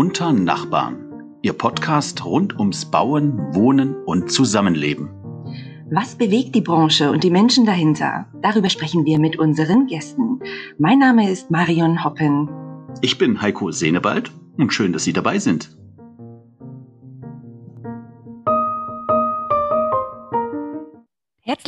Unter Nachbarn, Ihr Podcast rund ums Bauen, Wohnen und Zusammenleben. Was bewegt die Branche und die Menschen dahinter? Darüber sprechen wir mit unseren Gästen. Mein Name ist Marion Hoppen. Ich bin Heiko Senewald und schön, dass Sie dabei sind.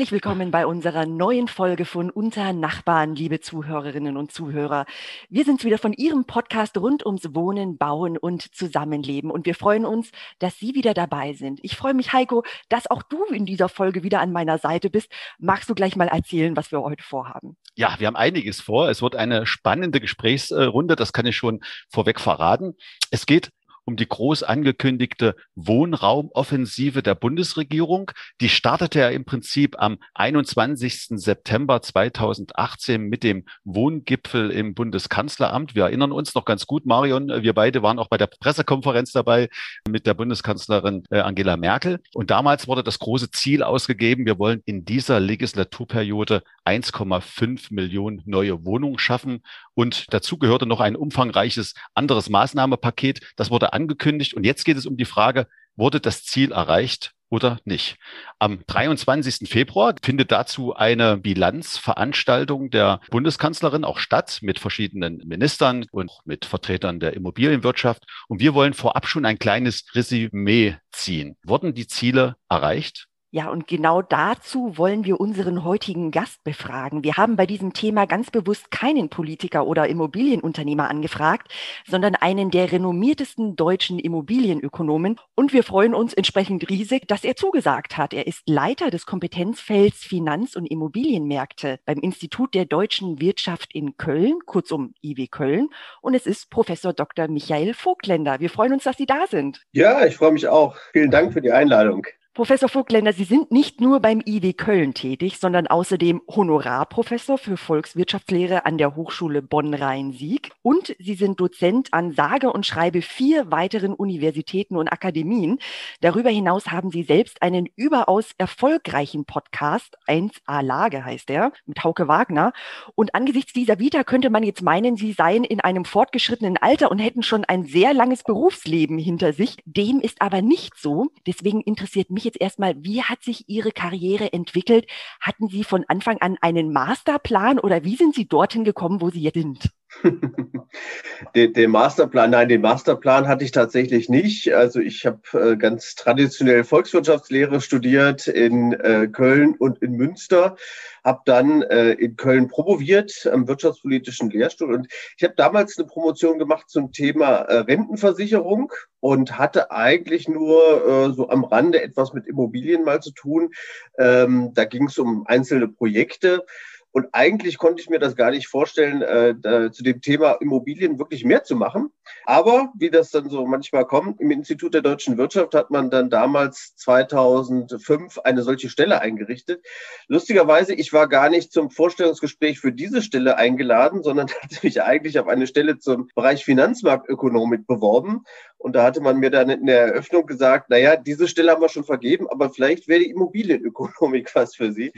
Herzlich willkommen bei unserer neuen Folge von Unter Nachbarn, liebe Zuhörerinnen und Zuhörer. Wir sind wieder von Ihrem Podcast rund ums Wohnen, Bauen und Zusammenleben und wir freuen uns, dass Sie wieder dabei sind. Ich freue mich, Heiko, dass auch du in dieser Folge wieder an meiner Seite bist. Magst du gleich mal erzählen, was wir heute vorhaben? Ja, wir haben einiges vor. Es wird eine spannende Gesprächsrunde, das kann ich schon vorweg verraten. Es geht um die groß angekündigte Wohnraumoffensive der Bundesregierung. Die startete ja im Prinzip am 21. September 2018 mit dem Wohngipfel im Bundeskanzleramt. Wir erinnern uns noch ganz gut, Marion, wir beide waren auch bei der Pressekonferenz dabei mit der Bundeskanzlerin äh, Angela Merkel. Und damals wurde das große Ziel ausgegeben, wir wollen in dieser Legislaturperiode 1,5 Millionen neue Wohnungen schaffen. Und dazu gehörte noch ein umfangreiches anderes Maßnahmepaket. Das wurde angekündigt. Und jetzt geht es um die Frage, wurde das Ziel erreicht oder nicht. Am 23. Februar findet dazu eine Bilanzveranstaltung der Bundeskanzlerin auch statt mit verschiedenen Ministern und mit Vertretern der Immobilienwirtschaft. Und wir wollen vorab schon ein kleines Resümee ziehen. Wurden die Ziele erreicht? Ja, und genau dazu wollen wir unseren heutigen Gast befragen. Wir haben bei diesem Thema ganz bewusst keinen Politiker oder Immobilienunternehmer angefragt, sondern einen der renommiertesten deutschen Immobilienökonomen. Und wir freuen uns entsprechend riesig, dass er zugesagt hat. Er ist Leiter des Kompetenzfelds Finanz- und Immobilienmärkte beim Institut der deutschen Wirtschaft in Köln, kurzum IW Köln. Und es ist Professor Dr. Michael Vogtländer. Wir freuen uns, dass Sie da sind. Ja, ich freue mich auch. Vielen Dank für die Einladung. Professor Vogtländer, Sie sind nicht nur beim IW Köln tätig, sondern außerdem Honorarprofessor für Volkswirtschaftslehre an der Hochschule Bonn-Rhein-Sieg und Sie sind Dozent an sage und schreibe vier weiteren Universitäten und Akademien. Darüber hinaus haben Sie selbst einen überaus erfolgreichen Podcast, 1a Lage heißt er, mit Hauke Wagner. Und angesichts dieser Vita könnte man jetzt meinen, Sie seien in einem fortgeschrittenen Alter und hätten schon ein sehr langes Berufsleben hinter sich. Dem ist aber nicht so. Deswegen interessiert mich jetzt erstmal, wie hat sich Ihre Karriere entwickelt? Hatten Sie von Anfang an einen Masterplan oder wie sind Sie dorthin gekommen, wo Sie jetzt sind? den, den, Masterplan, nein, den Masterplan hatte ich tatsächlich nicht. Also ich habe äh, ganz traditionell Volkswirtschaftslehre studiert in äh, Köln und in Münster, habe dann äh, in Köln promoviert am wirtschaftspolitischen Lehrstuhl und ich habe damals eine Promotion gemacht zum Thema äh, Rentenversicherung und hatte eigentlich nur äh, so am Rande etwas mit Immobilien mal zu tun. Ähm, da ging es um einzelne Projekte. Und eigentlich konnte ich mir das gar nicht vorstellen, äh, da, zu dem Thema Immobilien wirklich mehr zu machen. Aber wie das dann so manchmal kommt, im Institut der deutschen Wirtschaft hat man dann damals 2005 eine solche Stelle eingerichtet. Lustigerweise, ich war gar nicht zum Vorstellungsgespräch für diese Stelle eingeladen, sondern hatte mich eigentlich auf eine Stelle zum Bereich Finanzmarktökonomik beworben. Und da hatte man mir dann in der Eröffnung gesagt, naja, diese Stelle haben wir schon vergeben, aber vielleicht wäre die Immobilienökonomik was für Sie.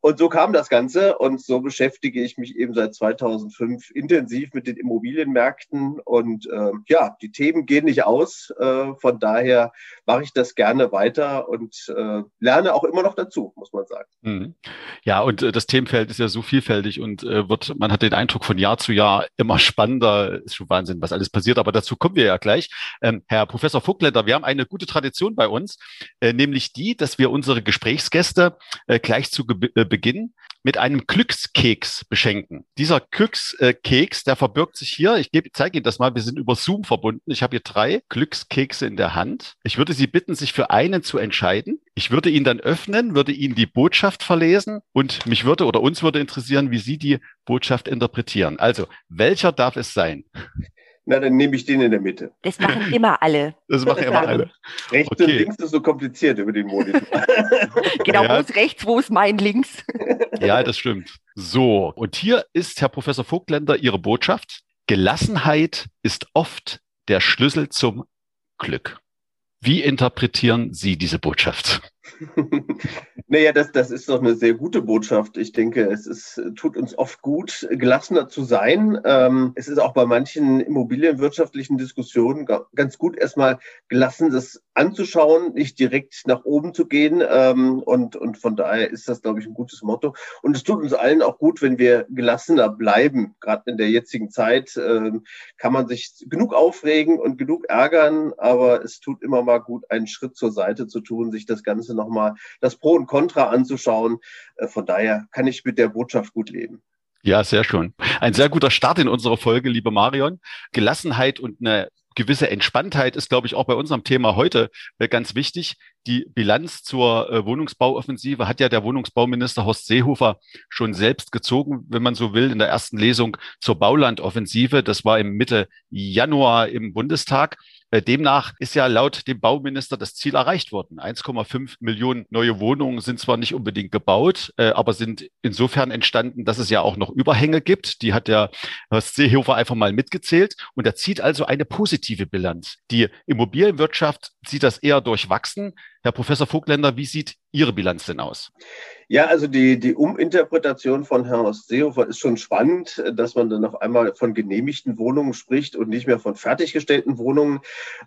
Und so kam das Ganze und so beschäftige ich mich eben seit 2005 intensiv mit den Immobilienmärkten und äh, ja, die Themen gehen nicht aus. Äh, von daher mache ich das gerne weiter und äh, lerne auch immer noch dazu, muss man sagen. Mhm. Ja, und äh, das Themenfeld ist ja so vielfältig und äh, wird, man hat den Eindruck von Jahr zu Jahr immer spannender. Ist schon Wahnsinn, was alles passiert, aber dazu kommen wir ja gleich. Ähm, Herr Professor Vogtländer, wir haben eine gute Tradition bei uns, äh, nämlich die, dass wir unsere Gesprächsgäste gleich zu Beginn Beginn mit einem Glückskeks beschenken. Dieser Glückskeks, der verbirgt sich hier. Ich zeige Ihnen das mal. Wir sind über Zoom verbunden. Ich habe hier drei Glückskekse in der Hand. Ich würde Sie bitten, sich für einen zu entscheiden. Ich würde ihn dann öffnen, würde Ihnen die Botschaft verlesen und mich würde oder uns würde interessieren, wie Sie die Botschaft interpretieren. Also, welcher darf es sein? Na, dann nehme ich den in der Mitte. Das machen immer alle. Das machen immer alle. Rechts okay. und links ist so kompliziert über den Monitor. genau, ja. wo ist rechts, wo ist mein links? ja, das stimmt. So, und hier ist Herr Professor Vogtländer Ihre Botschaft. Gelassenheit ist oft der Schlüssel zum Glück. Wie interpretieren Sie diese Botschaft? naja, das, das ist doch eine sehr gute Botschaft. Ich denke, es ist, tut uns oft gut, gelassener zu sein. Ähm, es ist auch bei manchen immobilienwirtschaftlichen Diskussionen ganz gut, erstmal gelassen das anzuschauen, nicht direkt nach oben zu gehen. Ähm, und, und von daher ist das, glaube ich, ein gutes Motto. Und es tut uns allen auch gut, wenn wir gelassener bleiben. Gerade in der jetzigen Zeit ähm, kann man sich genug aufregen und genug ärgern, aber es tut immer mal gut, einen Schritt zur Seite zu tun, sich das Ganze nochmal, das Pro und Contra anzuschauen. Äh, von daher kann ich mit der Botschaft gut leben. Ja, sehr schön. Ein sehr guter Start in unserer Folge, liebe Marion. Gelassenheit und eine gewisse Entspanntheit ist, glaube ich, auch bei unserem Thema heute äh, ganz wichtig. Die Bilanz zur äh, Wohnungsbauoffensive hat ja der Wohnungsbauminister Horst Seehofer schon selbst gezogen, wenn man so will, in der ersten Lesung zur Baulandoffensive. Das war im Mitte Januar im Bundestag. Äh, demnach ist ja laut dem Bauminister das Ziel erreicht worden. 1,5 Millionen neue Wohnungen sind zwar nicht unbedingt gebaut, äh, aber sind insofern entstanden, dass es ja auch noch Überhänge gibt. Die hat der Herr Seehofer einfach mal mitgezählt. Und er zieht also eine positive Bilanz. Die Immobilienwirtschaft sieht das eher durchwachsen. Herr Professor Vogtländer, wie sieht Ihre Bilanz denn aus? Ja, also die, die Uminterpretation von Herrn Seehofer ist schon spannend, dass man dann auf einmal von genehmigten Wohnungen spricht und nicht mehr von fertiggestellten Wohnungen.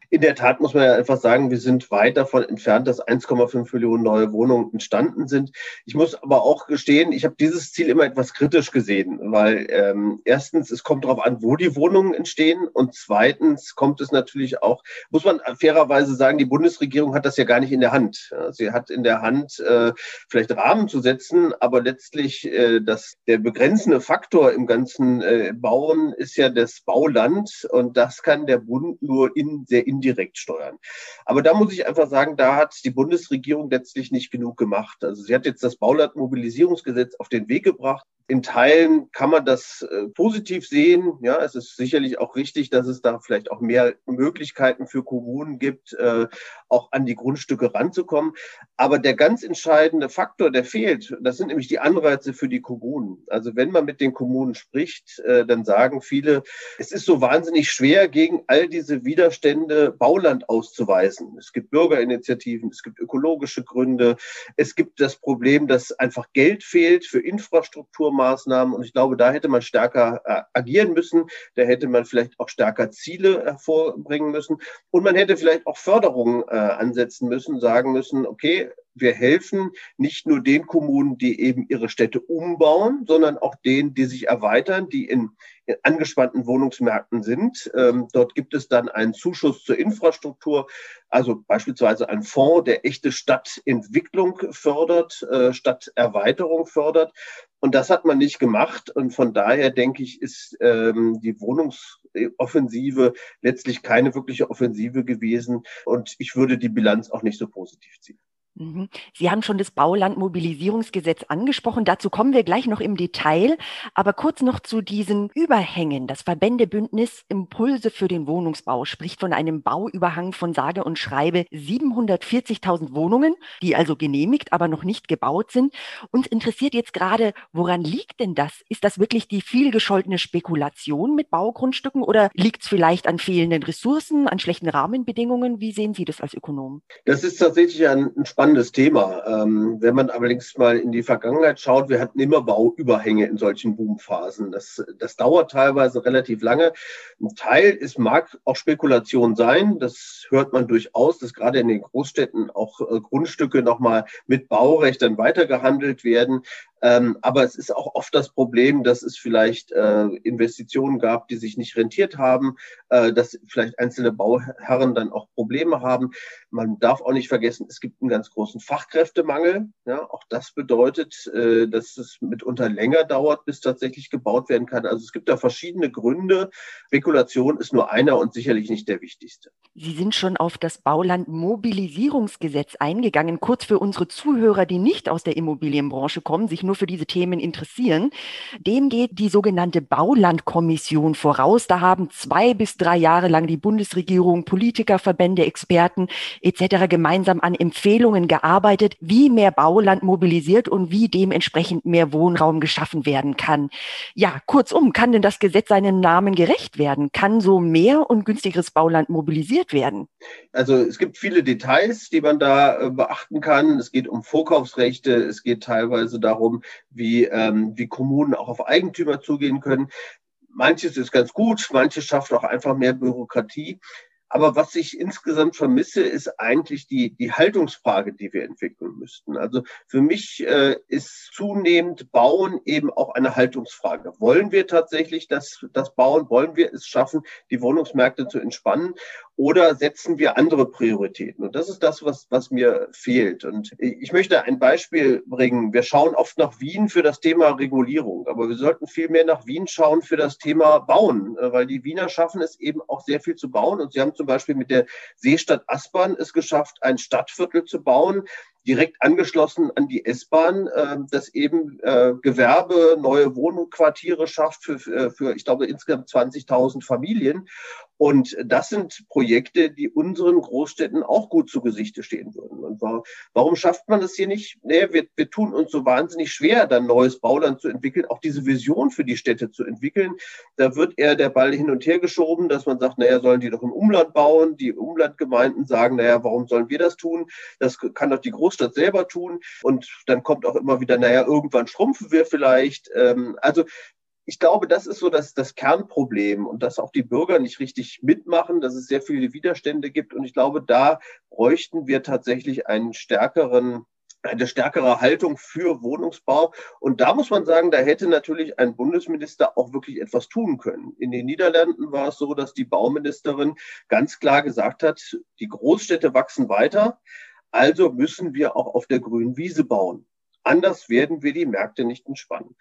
In der Tat muss man ja einfach sagen, wir sind weit davon entfernt, dass 1,5 Millionen neue Wohnungen entstanden sind. Ich muss aber auch gestehen, ich habe dieses Ziel immer etwas kritisch gesehen, weil ähm, erstens, es kommt darauf an, wo die Wohnungen entstehen und zweitens kommt es natürlich auch, muss man fairerweise sagen, die Bundesregierung hat das ja gar nicht in der Hand. Sie hat in der Hand äh, vielleicht Rahmen zu setzen, aber letztlich äh, das, der begrenzende Faktor im ganzen äh, Bauen ist ja das Bauland und das kann der Bund nur in, sehr indirekt steuern. Aber da muss ich einfach sagen, da hat die Bundesregierung letztlich nicht genug gemacht. Also sie hat jetzt das Baulandmobilisierungsgesetz auf den Weg gebracht in Teilen kann man das äh, positiv sehen. Ja, es ist sicherlich auch richtig, dass es da vielleicht auch mehr Möglichkeiten für Kommunen gibt, äh, auch an die Grundstücke ranzukommen. Aber der ganz entscheidende Faktor, der fehlt, das sind nämlich die Anreize für die Kommunen. Also wenn man mit den Kommunen spricht, äh, dann sagen viele, es ist so wahnsinnig schwer, gegen all diese Widerstände Bauland auszuweisen. Es gibt Bürgerinitiativen, es gibt ökologische Gründe, es gibt das Problem, dass einfach Geld fehlt für Infrastruktur Maßnahmen. Und ich glaube, da hätte man stärker äh, agieren müssen. Da hätte man vielleicht auch stärker Ziele hervorbringen müssen. Und man hätte vielleicht auch Förderungen äh, ansetzen müssen, sagen müssen, okay, wir helfen nicht nur den Kommunen, die eben ihre Städte umbauen, sondern auch denen, die sich erweitern, die in, in angespannten Wohnungsmärkten sind. Ähm, dort gibt es dann einen Zuschuss zur Infrastruktur, also beispielsweise einen Fonds, der echte Stadtentwicklung fördert, äh, Stadterweiterung fördert. Und das hat man nicht gemacht. Und von daher denke ich, ist ähm, die Wohnungsoffensive letztlich keine wirkliche Offensive gewesen. Und ich würde die Bilanz auch nicht so positiv ziehen. Mhm. Sie haben schon das Baulandmobilisierungsgesetz angesprochen. Dazu kommen wir gleich noch im Detail. Aber kurz noch zu diesen Überhängen. Das Verbändebündnis Impulse für den Wohnungsbau spricht von einem Bauüberhang von sage und schreibe 740.000 Wohnungen, die also genehmigt, aber noch nicht gebaut sind. Uns interessiert jetzt gerade, woran liegt denn das? Ist das wirklich die vielgescholtene Spekulation mit Baugrundstücken oder liegt es vielleicht an fehlenden Ressourcen, an schlechten Rahmenbedingungen? Wie sehen Sie das als Ökonom? Das ist tatsächlich ein, ein spannendes Thema. Ähm, wenn man allerdings mal in die Vergangenheit schaut, wir hatten immer Bauüberhänge in solchen Boomphasen. Das, das dauert teilweise relativ lange. Ein Teil ist, mag auch Spekulation sein. Das hört man durchaus, dass gerade in den Großstädten auch äh, Grundstücke nochmal mit Baurecht dann weitergehandelt werden. Ähm, aber es ist auch oft das Problem, dass es vielleicht äh, Investitionen gab, die sich nicht rentiert haben, äh, dass vielleicht einzelne Bauherren dann auch Probleme haben. Man darf auch nicht vergessen, es gibt einen ganz großen Fachkräftemangel. Ja, auch das bedeutet, äh, dass es mitunter länger dauert, bis tatsächlich gebaut werden kann. Also es gibt da verschiedene Gründe. Spekulation ist nur einer und sicherlich nicht der wichtigste. Sie sind schon auf das Baulandmobilisierungsgesetz eingegangen. Kurz für unsere Zuhörer, die nicht aus der Immobilienbranche kommen, sich nur für diese Themen interessieren. Dem geht die sogenannte Baulandkommission voraus. Da haben zwei bis drei Jahre lang die Bundesregierung, Politiker, Verbände, Experten etc. gemeinsam an Empfehlungen gearbeitet, wie mehr Bauland mobilisiert und wie dementsprechend mehr Wohnraum geschaffen werden kann. Ja, kurzum, kann denn das Gesetz seinen Namen gerecht werden? Kann so mehr und günstigeres Bauland mobilisiert werden? Also es gibt viele Details, die man da äh, beachten kann. Es geht um Vorkaufsrechte, es geht teilweise darum, wie, ähm, wie Kommunen auch auf Eigentümer zugehen können. Manches ist ganz gut, manches schafft auch einfach mehr Bürokratie. Aber was ich insgesamt vermisse, ist eigentlich die, die Haltungsfrage, die wir entwickeln müssten. Also für mich äh, ist zunehmend Bauen eben auch eine Haltungsfrage. Wollen wir tatsächlich das, das bauen? Wollen wir es schaffen, die Wohnungsmärkte zu entspannen? Oder setzen wir andere Prioritäten? Und das ist das, was, was mir fehlt. Und ich möchte ein Beispiel bringen. Wir schauen oft nach Wien für das Thema Regulierung, aber wir sollten viel mehr nach Wien schauen für das Thema Bauen, äh, weil die Wiener schaffen es eben auch sehr viel zu bauen. Und sie haben zum Beispiel mit der Seestadt Aspern es geschafft, ein Stadtviertel zu bauen, direkt angeschlossen an die S-Bahn, äh, das eben äh, Gewerbe, neue Wohnquartiere schafft für, für, ich glaube, insgesamt 20.000 Familien. Und das sind Projekte, die unseren Großstädten auch gut zu Gesichte stehen würden. Und warum schafft man das hier nicht? Nee, wir, wir tun uns so wahnsinnig schwer, dann neues Bauland zu entwickeln, auch diese Vision für die Städte zu entwickeln. Da wird eher der Ball hin und her geschoben, dass man sagt, naja, sollen die doch im Umland bauen? Die Umlandgemeinden sagen, naja, warum sollen wir das tun? Das kann doch die Großstadt selber tun. Und dann kommt auch immer wieder, naja, irgendwann schrumpfen wir vielleicht. Ähm, also ich glaube, das ist so das, das Kernproblem und dass auch die Bürger nicht richtig mitmachen, dass es sehr viele Widerstände gibt. Und ich glaube, da bräuchten wir tatsächlich einen stärkeren eine stärkere Haltung für Wohnungsbau. Und da muss man sagen, da hätte natürlich ein Bundesminister auch wirklich etwas tun können. In den Niederlanden war es so, dass die Bauministerin ganz klar gesagt hat, die Großstädte wachsen weiter, also müssen wir auch auf der grünen Wiese bauen. Anders werden wir die Märkte nicht entspannen.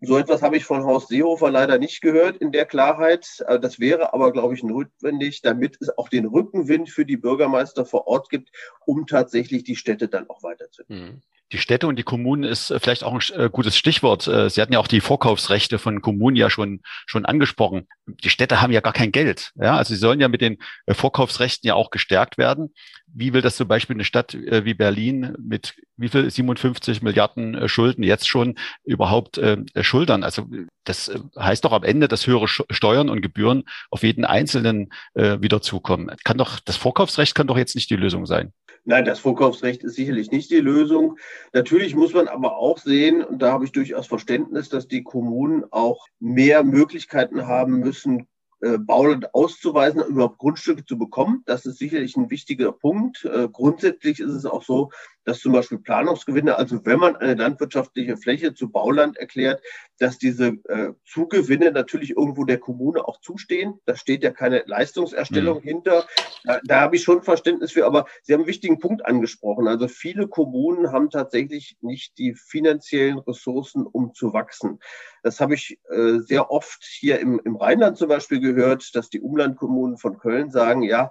So etwas habe ich von Horst Seehofer leider nicht gehört in der Klarheit. Äh, das wäre aber, glaube ich, notwendig, damit es auch den Rückenwind für die Bürgermeister vor Ort gibt, um tatsächlich die Städte dann auch weiterzuentwickeln. Mhm die Städte und die Kommunen ist äh, vielleicht auch ein äh, gutes Stichwort. Sie hatten ja auch die Vorkaufsrechte von Kommunen ja schon, schon angesprochen. Die Städte haben ja gar kein Geld. Ja, also sie sollen ja mit den Vorkaufsrechten ja auch gestärkt werden. Wie will das zum Beispiel eine Stadt wie Berlin mit wie viel 57 Milliarden Schulden jetzt schon überhaupt äh, schultern? Also das heißt doch am Ende, dass höhere Steuern und Gebühren auf jeden Einzelnen äh, wieder zukommen. Kann doch, das Vorkaufsrecht kann doch jetzt nicht die Lösung sein. Nein, das Vorkaufsrecht ist sicherlich nicht die Lösung. Natürlich muss man aber auch sehen, und da habe ich durchaus Verständnis, dass die Kommunen auch mehr Möglichkeiten haben müssen, äh, Bauland auszuweisen, überhaupt Grundstücke zu bekommen. Das ist sicherlich ein wichtiger Punkt. Äh, grundsätzlich ist es auch so, dass zum Beispiel Planungsgewinne, also wenn man eine landwirtschaftliche Fläche zu Bauland erklärt, dass diese äh, Zugewinne natürlich irgendwo der Kommune auch zustehen. Da steht ja keine Leistungserstellung mhm. hinter. Da, da habe ich schon Verständnis für, aber Sie haben einen wichtigen Punkt angesprochen. Also viele Kommunen haben tatsächlich nicht die finanziellen Ressourcen, um zu wachsen. Das habe ich äh, sehr oft hier im, im Rheinland zum Beispiel gehört, dass die Umlandkommunen von Köln sagen, ja,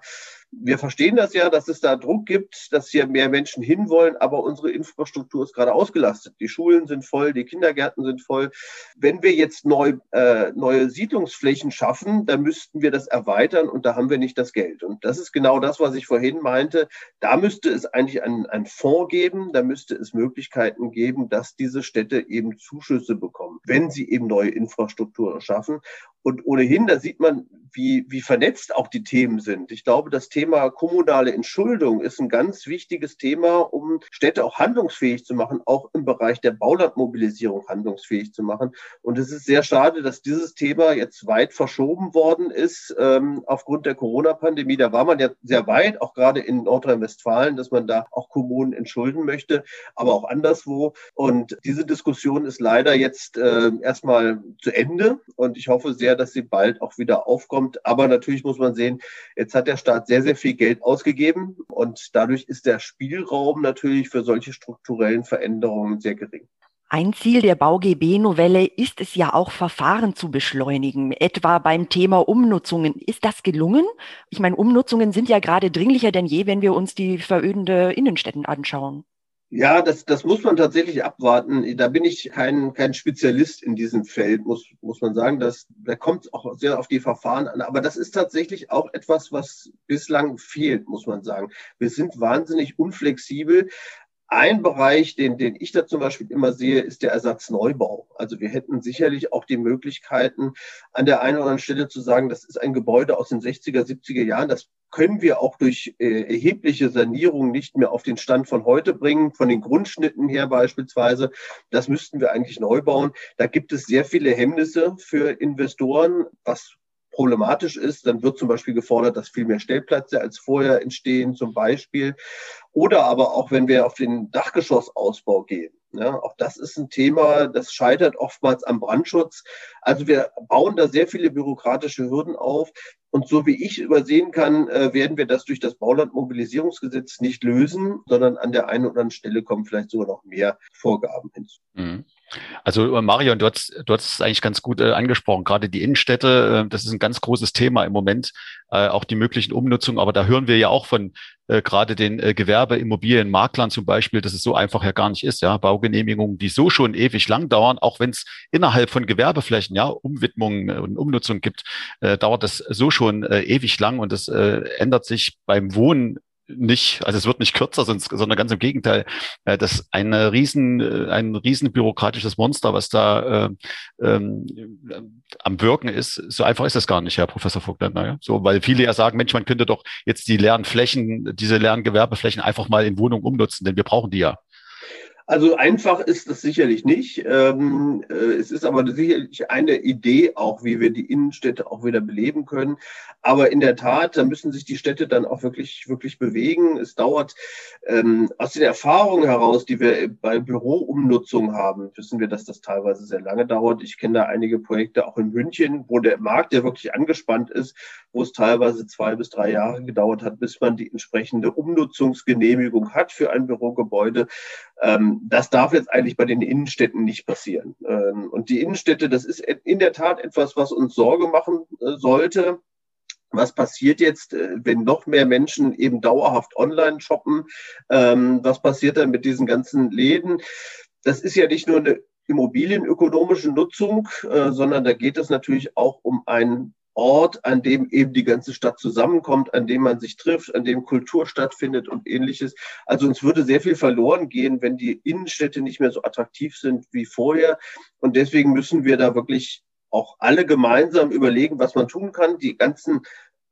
wir verstehen das ja, dass es da Druck gibt, dass hier mehr Menschen hinwollen, aber unsere Infrastruktur ist gerade ausgelastet. Die Schulen sind voll, die Kindergärten sind voll. Wenn wir jetzt neu, äh, neue Siedlungsflächen schaffen, dann müssten wir das erweitern und da haben wir nicht das Geld. Und das ist genau das, was ich vorhin meinte. Da müsste es eigentlich einen, einen Fonds geben, da müsste es Möglichkeiten geben, dass diese Städte eben Zuschüsse bekommen, wenn sie eben neue Infrastrukturen schaffen. Und ohnehin, da sieht man, wie, wie vernetzt auch die Themen sind. Ich glaube, das Thema kommunale Entschuldung ist ein ganz wichtiges Thema, um Städte auch handlungsfähig zu machen, auch im Bereich der Baulandmobilisierung handlungsfähig zu machen. Und es ist sehr schade, dass dieses Thema jetzt weit verschoben worden ist ähm, aufgrund der Corona-Pandemie. Da war man ja sehr weit, auch gerade in Nordrhein-Westfalen, dass man da auch Kommunen entschulden möchte, aber auch anderswo. Und diese Diskussion ist leider jetzt äh, erstmal zu Ende. Und ich hoffe sehr, dass sie bald auch wieder aufkommt. Aber natürlich muss man sehen, jetzt hat der Staat sehr, sehr viel Geld ausgegeben und dadurch ist der Spielraum natürlich für solche strukturellen Veränderungen sehr gering. Ein Ziel der BauGB-Novelle ist es ja auch, Verfahren zu beschleunigen, etwa beim Thema Umnutzungen. Ist das gelungen? Ich meine, Umnutzungen sind ja gerade dringlicher denn je, wenn wir uns die verödende Innenstädten anschauen. Ja, das, das muss man tatsächlich abwarten. Da bin ich kein, kein Spezialist in diesem Feld, muss, muss man sagen. Das, da kommt auch sehr auf die Verfahren an. Aber das ist tatsächlich auch etwas, was bislang fehlt, muss man sagen. Wir sind wahnsinnig unflexibel. Ein Bereich, den, den ich da zum Beispiel immer sehe, ist der Ersatzneubau. Also wir hätten sicherlich auch die Möglichkeiten, an der einen oder anderen Stelle zu sagen, das ist ein Gebäude aus den 60er, 70er Jahren, das können wir auch durch äh, erhebliche Sanierung nicht mehr auf den Stand von heute bringen, von den Grundschnitten her beispielsweise. Das müssten wir eigentlich neu bauen. Da gibt es sehr viele Hemmnisse für Investoren, was problematisch ist, dann wird zum Beispiel gefordert, dass viel mehr Stellplätze als vorher entstehen, zum Beispiel. Oder aber auch, wenn wir auf den Dachgeschossausbau gehen. Ja, auch das ist ein Thema, das scheitert oftmals am Brandschutz. Also wir bauen da sehr viele bürokratische Hürden auf. Und so wie ich übersehen kann, äh, werden wir das durch das Baulandmobilisierungsgesetz nicht lösen, sondern an der einen oder anderen Stelle kommen vielleicht sogar noch mehr Vorgaben hinzu. Mhm. Also äh, Marion, du hast, du hast es eigentlich ganz gut äh, angesprochen. Gerade die Innenstädte, äh, das ist ein ganz großes Thema im Moment, äh, auch die möglichen Umnutzungen. Aber da hören wir ja auch von äh, gerade den äh, Gewerbeimmobilienmaklern zum Beispiel, dass es so einfach ja gar nicht ist. Ja, Baugenehmigungen, die so schon ewig lang dauern, auch wenn es innerhalb von Gewerbeflächen ja Umwidmungen und Umnutzung gibt, äh, dauert das so schon äh, ewig lang und äh, ändert sich beim Wohnen nicht, also es wird nicht kürzer, sondern ganz im Gegenteil, äh, das ist eine riesen, äh, ein riesen bürokratisches Monster, was da äh, ähm, am Wirken ist. So einfach ist das gar nicht, Herr Professor Vogtländer. Ja? So, weil viele ja sagen, Mensch, man könnte doch jetzt die leeren Flächen, diese leeren Gewerbeflächen einfach mal in Wohnungen umnutzen, denn wir brauchen die ja. Also einfach ist das sicherlich nicht. Ähm, äh, es ist aber sicherlich eine Idee auch, wie wir die Innenstädte auch wieder beleben können. Aber in der Tat, da müssen sich die Städte dann auch wirklich, wirklich bewegen. Es dauert ähm, aus den Erfahrungen heraus, die wir bei Büroumnutzung haben, wissen wir, dass das teilweise sehr lange dauert. Ich kenne da einige Projekte auch in München, wo der Markt ja wirklich angespannt ist, wo es teilweise zwei bis drei Jahre gedauert hat, bis man die entsprechende Umnutzungsgenehmigung hat für ein Bürogebäude. Ähm, das darf jetzt eigentlich bei den Innenstädten nicht passieren. Ähm, und die Innenstädte, das ist in der Tat etwas, was uns Sorge machen äh, sollte. Was passiert jetzt, äh, wenn noch mehr Menschen eben dauerhaft online shoppen? Ähm, was passiert dann mit diesen ganzen Läden? Das ist ja nicht nur eine immobilienökonomische Nutzung, äh, sondern da geht es natürlich auch um ein Ort, an dem eben die ganze Stadt zusammenkommt, an dem man sich trifft, an dem Kultur stattfindet und ähnliches. Also uns würde sehr viel verloren gehen, wenn die Innenstädte nicht mehr so attraktiv sind wie vorher. Und deswegen müssen wir da wirklich auch alle gemeinsam überlegen, was man tun kann. Die ganzen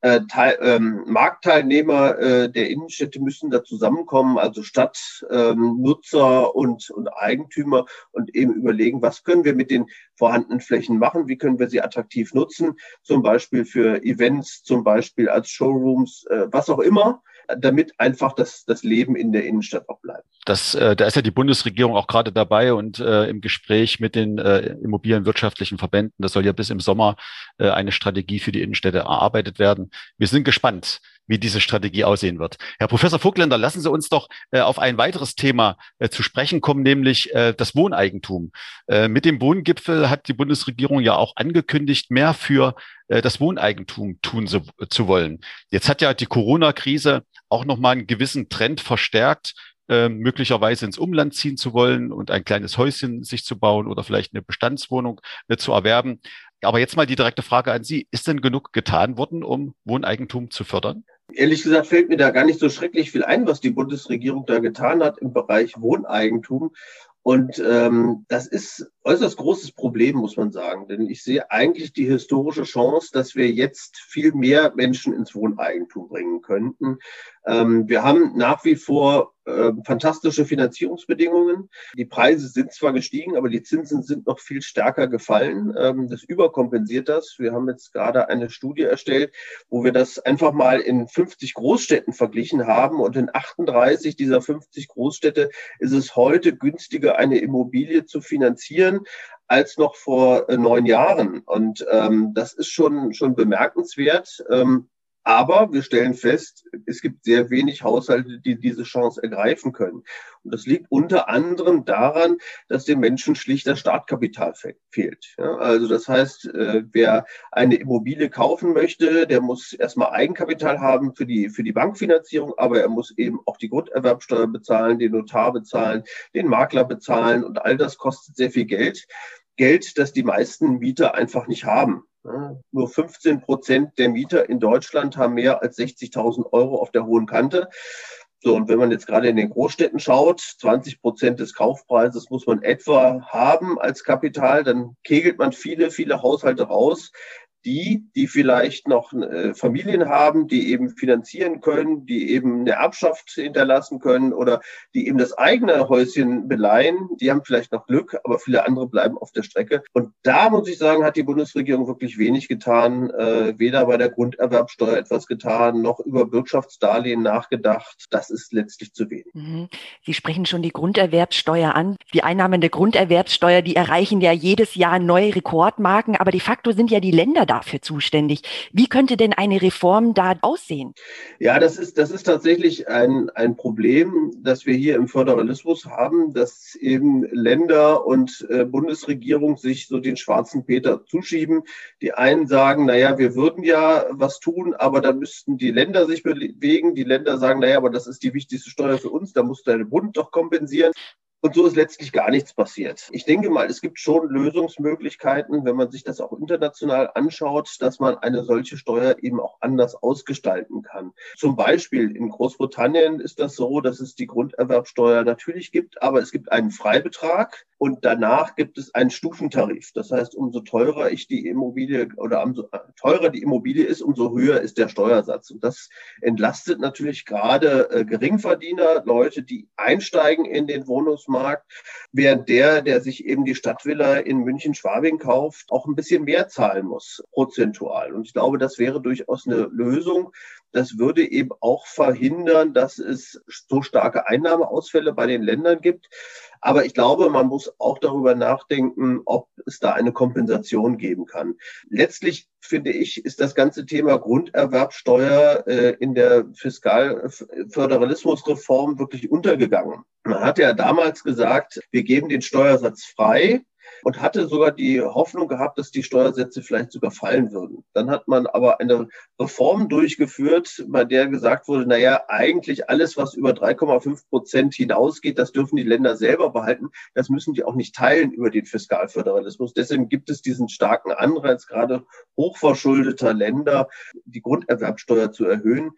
äh, ähm, Marktteilnehmer äh, der Innenstädte müssen da zusammenkommen, also Stadtnutzer ähm, und, und Eigentümer und eben überlegen, was können wir mit den vorhandenen Flächen machen, wie können wir sie attraktiv nutzen, zum Beispiel für Events, zum Beispiel als Showrooms, äh, was auch immer damit einfach das, das Leben in der Innenstadt auch bleibt. Das, äh, da ist ja die Bundesregierung auch gerade dabei und äh, im Gespräch mit den äh, immobilienwirtschaftlichen Verbänden. Das soll ja bis im Sommer äh, eine Strategie für die Innenstädte erarbeitet werden. Wir sind gespannt, wie diese Strategie aussehen wird. Herr Professor Vogtländer, lassen Sie uns doch äh, auf ein weiteres Thema äh, zu sprechen kommen, nämlich äh, das Wohneigentum. Äh, mit dem Wohngipfel hat die Bundesregierung ja auch angekündigt, mehr für äh, das Wohneigentum tun zu, zu wollen. Jetzt hat ja die Corona-Krise auch nochmal einen gewissen Trend verstärkt, äh, möglicherweise ins Umland ziehen zu wollen und ein kleines Häuschen sich zu bauen oder vielleicht eine Bestandswohnung zu erwerben. Aber jetzt mal die direkte Frage an Sie. Ist denn genug getan worden, um Wohneigentum zu fördern? Ehrlich gesagt fällt mir da gar nicht so schrecklich viel ein, was die Bundesregierung da getan hat im Bereich Wohneigentum. Und ähm, das ist äußerst großes Problem, muss man sagen. Denn ich sehe eigentlich die historische Chance, dass wir jetzt viel mehr Menschen ins Wohneigentum bringen könnten. Ähm, wir haben nach wie vor äh, fantastische Finanzierungsbedingungen. Die Preise sind zwar gestiegen, aber die Zinsen sind noch viel stärker gefallen. Ähm, das überkompensiert das. Wir haben jetzt gerade eine Studie erstellt, wo wir das einfach mal in 50 Großstädten verglichen haben. Und in 38 dieser 50 Großstädte ist es heute günstiger, eine Immobilie zu finanzieren als noch vor äh, neun Jahren. Und ähm, das ist schon, schon bemerkenswert. Ähm, Aber wir stellen fest, es gibt sehr wenig Haushalte, die diese Chance ergreifen können. Und das liegt unter anderem daran, dass den Menschen schlicht das Startkapital fehlt. Ja, also das heißt, äh, wer eine Immobilie kaufen möchte, der muss erstmal Eigenkapital haben für die, für die Bankfinanzierung, aber er muss eben auch die Grunderwerbsteuer bezahlen, den Notar bezahlen, den Makler bezahlen und all das kostet sehr viel Geld. Geld, das die meisten Mieter einfach nicht haben. Nur 15 Prozent der Mieter in Deutschland haben mehr als 60.000 Euro auf der hohen Kante. So, und wenn man jetzt gerade in den Großstädten schaut, 20 Prozent des Kaufpreises muss man etwa haben als Kapital, dann kegelt man viele, viele Haushalte raus, die, die vielleicht noch äh, Familien haben, die eben finanzieren können, die eben eine Erbschaft hinterlassen können oder die eben das eigene Häuschen beleihen, die haben vielleicht noch Glück, aber viele andere bleiben auf der Strecke. Und da muss ich sagen, hat die Bundesregierung wirklich wenig getan, äh, weder bei der Grunderwerbsteuer etwas getan, noch über Bürgschaftsdarlehen nachgedacht. Das ist letztlich zu wenig. Mhm. Sie sprechen schon die Grunderwerbsteuer an. Die Einnahmen der Grunderwerbsteuer, die erreichen ja jedes Jahr neue Rekordmarken, aber de facto sind ja die Länder dafür zuständig. Wie könnte denn eine Reform da aussehen? Ja, das ist, das ist tatsächlich ein, ein Problem, das wir hier im Föderalismus haben, dass eben Länder und äh, Bundesregierung sich so den schwarzen Peter zuschieben. Die einen sagen, naja, wir würden ja was tun, aber da müssten die Länder sich bewegen. Die Länder sagen, naja, aber das ist die wichtigste Steuer für uns, da muss der Bund doch kompensieren. Und so ist letztlich gar nichts passiert. Ich denke mal, es gibt schon Lösungsmöglichkeiten, wenn man sich das auch international anschaut, dass man eine solche Steuer eben auch anders ausgestalten kann. Zum Beispiel in Großbritannien ist das so, dass es die Grunderwerbsteuer natürlich gibt, aber es gibt einen Freibetrag und danach gibt es einen Stufentarif. Das heißt, umso teurer ich die Immobilie oder umso teurer die Immobilie ist, umso höher ist der Steuersatz. Und das entlastet natürlich gerade äh, Geringverdiener, Leute, die einsteigen in den Wohnungsmarkt, während der, der sich eben die Stadtvilla in München-Schwabing kauft, auch ein bisschen mehr zahlen muss, prozentual. Und ich glaube, das wäre durchaus eine Lösung. Das würde eben auch verhindern, dass es so starke Einnahmeausfälle bei den Ländern gibt. Aber ich glaube, man muss auch darüber nachdenken, ob es da eine Kompensation geben kann. Letztlich finde ich, ist das ganze Thema Grunderwerbsteuer äh, in der Fiskalföderalismusreform wirklich untergegangen. Man hat ja damals gesagt, wir geben den Steuersatz frei und hatte sogar die Hoffnung gehabt, dass die Steuersätze vielleicht sogar fallen würden. Dann hat man aber eine Reform durchgeführt, bei der gesagt wurde, naja, eigentlich alles, was über 3,5 Prozent hinausgeht, das dürfen die Länder selber behalten. Das müssen die auch nicht teilen über den Fiskalföderalismus. Deswegen gibt es diesen starken Anreiz, gerade hochverschuldeter Länder, die Grunderwerbsteuer zu erhöhen.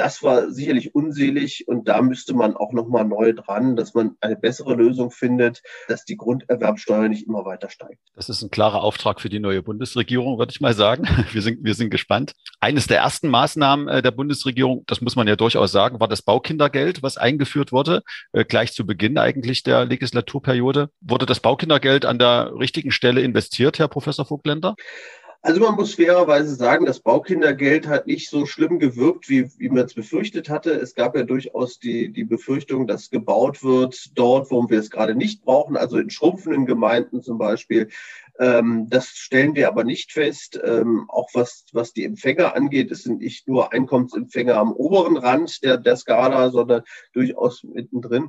Das war sicherlich unselig und da müsste man auch nochmal neu dran, dass man eine bessere Lösung findet, dass die Grunderwerbsteuer nicht immer weiter steigt. Das ist ein klarer Auftrag für die neue Bundesregierung, würde ich mal sagen. Wir sind, wir sind gespannt. Eines der ersten Maßnahmen äh, der Bundesregierung, das muss man ja durchaus sagen, war das Baukindergeld, was eingeführt wurde, äh, gleich zu Beginn eigentlich der Legislaturperiode. Wurde das Baukindergeld an der richtigen Stelle investiert, Herr Professor Vogtländer? Also man muss fairerweise sagen, das Baukindergeld hat nicht so schlimm gewirkt, wie, wie man es befürchtet hatte. Es gab ja durchaus die, die Befürchtung, dass gebaut wird dort, wo wir es gerade nicht brauchen, also in schrumpfenden Gemeinden zum Beispiel. Ähm, das stellen wir aber nicht fest. Ähm, auch was, was die Empfänger angeht, es sind nicht nur Einkommensempfänger am oberen Rand der, der Skala, sondern durchaus mittendrin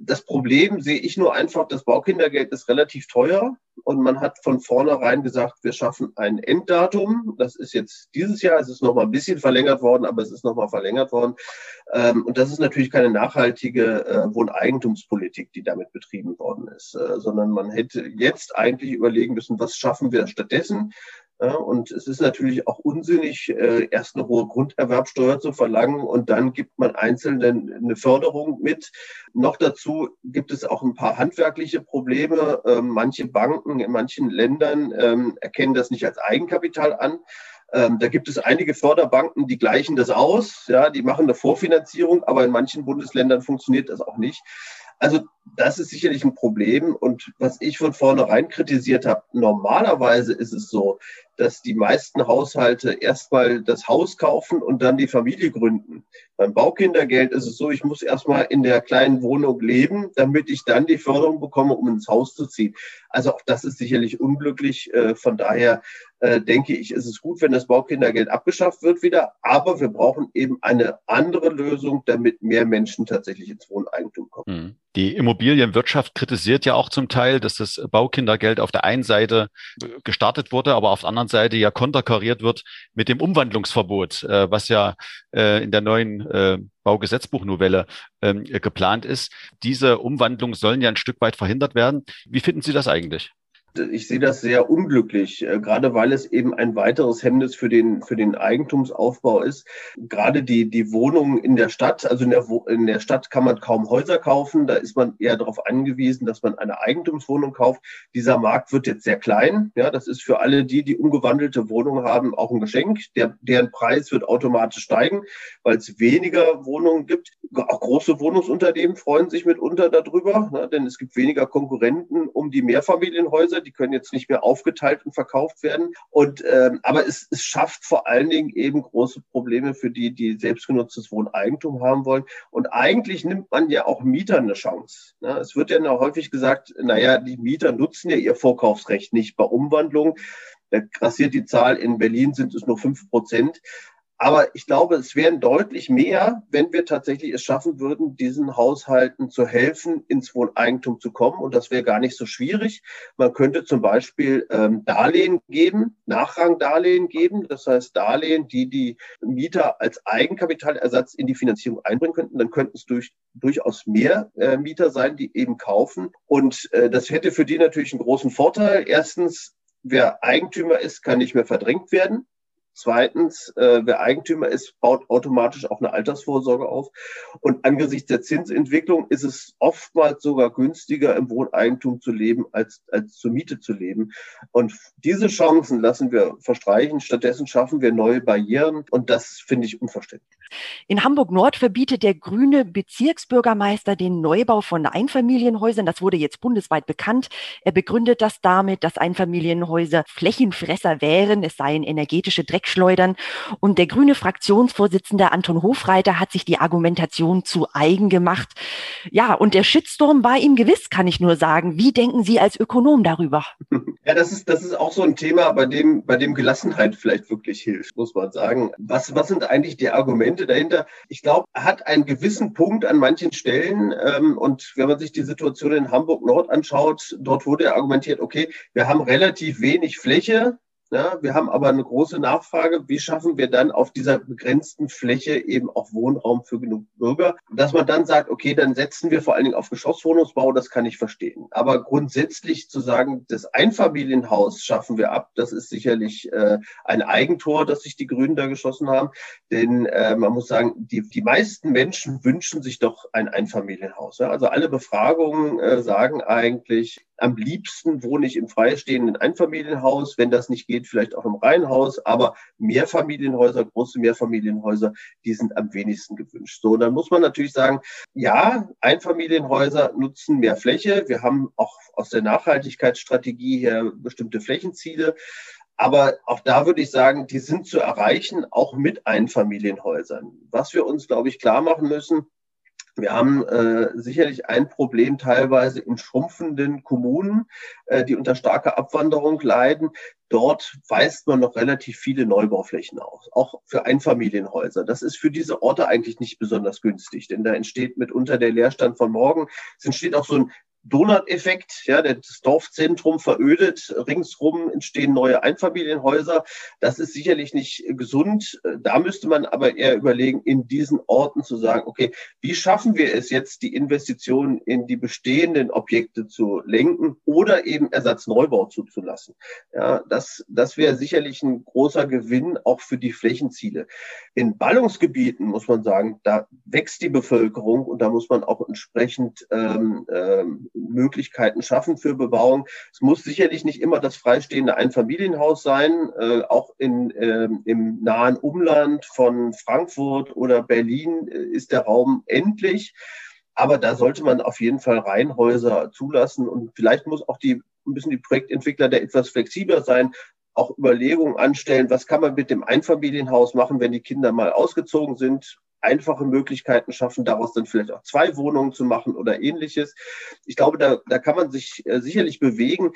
das Problem sehe ich nur einfach, das Baukindergeld ist relativ teuer und man hat von vornherein gesagt, wir schaffen ein Enddatum. Das ist jetzt dieses Jahr, es ist noch mal ein bisschen verlängert worden, aber es ist noch mal verlängert worden. Ähm, und das ist natürlich keine nachhaltige äh, Wohneigentumspolitik, die damit betrieben worden ist, äh, sondern man hätte jetzt eigentlich überlegen müssen, was schaffen wir stattdessen? Ja, und es ist natürlich auch unsinnig, äh, erst eine hohe Grunderwerbsteuer zu verlangen und dann gibt man Einzelnen eine Förderung mit. Noch dazu gibt es auch ein paar handwerkliche Probleme. Ähm, manche Banken in manchen Ländern ähm, erkennen das nicht als Eigenkapital an. Ähm, da gibt es einige Förderbanken, die gleichen das aus. Ja, die machen eine Vorfinanzierung, aber in manchen Bundesländern funktioniert das auch nicht. Also das ist sicherlich ein Problem. Und was ich von vornherein kritisiert habe, normalerweise ist es so, dass die meisten Haushalte erstmal das Haus kaufen und dann die Familie gründen. Beim Baukindergeld ist es so, ich muss erstmal in der kleinen Wohnung leben, damit ich dann die Förderung bekomme, um ins Haus zu ziehen. Also auch das ist sicherlich unglücklich. Äh, von daher äh, denke ich, ist es gut, wenn das Baukindergeld abgeschafft wird wieder. Aber wir brauchen eben eine andere Lösung, damit mehr Menschen tatsächlich ins Wohneigentum kommen. Hm. Die Immobilienwirtschaft kritisiert ja auch zum Teil, dass das Baukindergeld auf der einen Seite gestartet wurde, aber auf der anderen Seite ja konterkariert wird mit dem Umwandlungsverbot, äh, was ja äh, in der neuen äh, Baugesetzbuchnovelle ähm, geplant ist. Diese Umwandlungen sollen ja ein Stück weit verhindert werden. Wie finden Sie das eigentlich? Ich sehe das sehr unglücklich, äh, gerade weil es eben ein weiteres Hemmnis für den, für den Eigentumsaufbau ist. Gerade die, die Wohnungen in der Stadt, also in der, in der Stadt kann man kaum Häuser kaufen, da ist man eher darauf angewiesen, dass man eine Eigentumswohnung kauft. Dieser Markt wird jetzt sehr klein. Ja, das ist für alle die, die umgewandelte Wohnungen haben, auch ein Geschenk. Der, deren Preis wird automatisch steigen, weil es weniger Wohnungen gibt. Auch große Wohnungsunternehmen freuen sich mitunter darüber, ne, denn es gibt weniger Konkurrenten um die Mehrfamilienhäuser die können jetzt nicht mehr aufgeteilt und verkauft werden. Und ähm, aber es, es schafft vor allen Dingen eben große Probleme für die, die selbstgenutztes Wohneigentum haben wollen. Und eigentlich nimmt man ja auch Mietern eine Chance. Ne? Es wird ja noch häufig gesagt, naja, die Mieter nutzen ja ihr Vorkaufsrecht nicht bei Umwandlungen. Da grassiert die Zahl, in Berlin sind es nur fünf Prozent. Aber ich glaube, es wären deutlich mehr, wenn wir tatsächlich es schaffen würden, diesen Haushalten zu helfen, ins Wohneigentum zu kommen. Und das wäre gar nicht so schwierig. Man könnte zum Beispiel ähm, Darlehen geben, Nachrangdarlehen geben. Das heißt Darlehen, die die Mieter als Eigenkapitalersatz in die Finanzierung einbringen könnten. Dann könnten es durch, durchaus mehr äh, Mieter sein, die eben kaufen. Und äh, das hätte für die natürlich einen großen Vorteil. Erstens, wer Eigentümer ist, kann nicht mehr verdrängt werden. Zweitens, äh, wer Eigentümer ist, baut automatisch auch eine Altersvorsorge auf. Und angesichts der Zinsentwicklung ist es oftmals sogar günstiger, im Wohneigentum zu leben, als, als zur Miete zu leben. Und diese Chancen lassen wir verstreichen. Stattdessen schaffen wir neue Barrieren. Und das finde ich unverständlich. In Hamburg Nord verbietet der grüne Bezirksbürgermeister den Neubau von Einfamilienhäusern. Das wurde jetzt bundesweit bekannt. Er begründet das damit, dass Einfamilienhäuser Flächenfresser wären. Es seien energetische Dreckschleudern. Und der grüne Fraktionsvorsitzende Anton Hofreiter hat sich die Argumentation zu eigen gemacht. Ja, und der Shitstorm war ihm gewiss, kann ich nur sagen. Wie denken Sie als Ökonom darüber? Ja, das ist, das ist auch so ein Thema, bei dem, bei dem Gelassenheit vielleicht wirklich hilft, muss man sagen. Was, was sind eigentlich die Argumente dahinter? Ich glaube, hat einen gewissen Punkt an manchen Stellen. Ähm, und wenn man sich die Situation in Hamburg Nord anschaut, dort wurde argumentiert, okay, wir haben relativ wenig Fläche ja, wir haben aber eine große Nachfrage. Wie schaffen wir dann auf dieser begrenzten Fläche eben auch Wohnraum für genug Bürger? Dass man dann sagt, okay, dann setzen wir vor allen Dingen auf Geschosswohnungsbau, das kann ich verstehen. Aber grundsätzlich zu sagen, das Einfamilienhaus schaffen wir ab, das ist sicherlich äh, ein Eigentor, das sich die Grünen da geschossen haben. Denn äh, man muss sagen, die, die meisten Menschen wünschen sich doch ein Einfamilienhaus. Ja? Also alle Befragungen äh, sagen eigentlich, am liebsten wohne ich im freistehenden Einfamilienhaus, wenn das nicht geht, vielleicht auch im Reihenhaus, aber Mehrfamilienhäuser, große Mehrfamilienhäuser, die sind am wenigsten gewünscht. So, dann muss man natürlich sagen, ja, Einfamilienhäuser nutzen mehr Fläche. Wir haben auch aus der Nachhaltigkeitsstrategie her bestimmte Flächenziele. Aber auch da würde ich sagen, die sind zu erreichen, auch mit Einfamilienhäusern. Was wir uns, glaube ich, klar machen müssen, wir haben äh, sicherlich ein Problem teilweise in schrumpfenden Kommunen, äh, die unter starker Abwanderung leiden. Dort weist man noch relativ viele Neubauflächen aus, auch für Einfamilienhäuser. Das ist für diese Orte eigentlich nicht besonders günstig, denn da entsteht mitunter der Leerstand von morgen. Es entsteht auch so ein Donut-Effekt, ja, das Dorfzentrum verödet, ringsrum entstehen neue Einfamilienhäuser. Das ist sicherlich nicht gesund. Da müsste man aber eher überlegen, in diesen Orten zu sagen, okay, wie schaffen wir es jetzt, die Investitionen in die bestehenden Objekte zu lenken oder eben Ersatzneubau zuzulassen? Ja, das, das wäre sicherlich ein großer Gewinn auch für die Flächenziele. In Ballungsgebieten muss man sagen, da wächst die Bevölkerung und da muss man auch entsprechend ähm, ähm, Möglichkeiten schaffen für Bebauung. Es muss sicherlich nicht immer das freistehende Einfamilienhaus sein. Äh, auch in, äh, im nahen Umland von Frankfurt oder Berlin äh, ist der Raum endlich. Aber da sollte man auf jeden Fall Reihenhäuser zulassen und vielleicht muss auch die bisschen die Projektentwickler da etwas flexibler sein, auch Überlegungen anstellen, was kann man mit dem Einfamilienhaus machen, wenn die Kinder mal ausgezogen sind, einfache Möglichkeiten schaffen, daraus dann vielleicht auch zwei Wohnungen zu machen oder ähnliches. Ich glaube, da, da kann man sich äh, sicherlich bewegen.